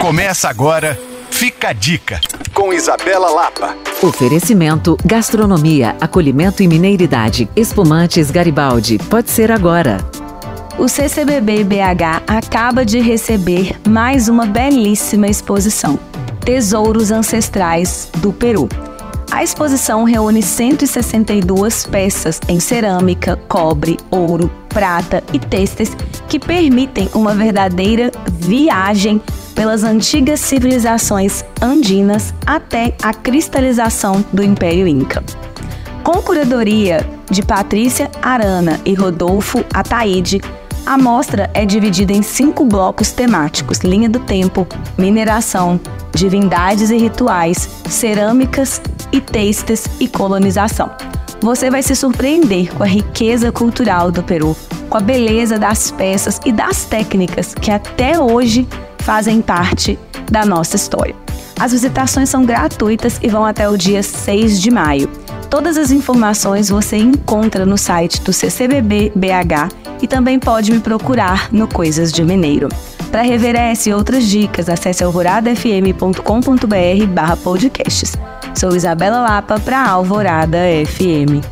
Começa agora, fica a dica, com Isabela Lapa. Oferecimento, gastronomia, acolhimento e mineiridade. Espumantes Garibaldi, pode ser agora. O CCBB BH acaba de receber mais uma belíssima exposição, Tesouros Ancestrais do Peru. A exposição reúne 162 peças em cerâmica, cobre, ouro, prata e têxteis que permitem uma verdadeira viagem pelas antigas civilizações andinas até a cristalização do Império Inca. Com curadoria de Patrícia Arana e Rodolfo Ataíde, a mostra é dividida em cinco blocos temáticos: linha do tempo, mineração, divindades e rituais, cerâmicas e textos e colonização. Você vai se surpreender com a riqueza cultural do Peru, com a beleza das peças e das técnicas que até hoje fazem parte da nossa história. As visitações são gratuitas e vão até o dia 6 de maio. Todas as informações você encontra no site do CCBB BH e também pode me procurar no Coisas de Mineiro. Para rever essa e outras dicas, acesse alvoradafm.com.br barra podcasts. Sou Isabela Lapa para Alvorada FM.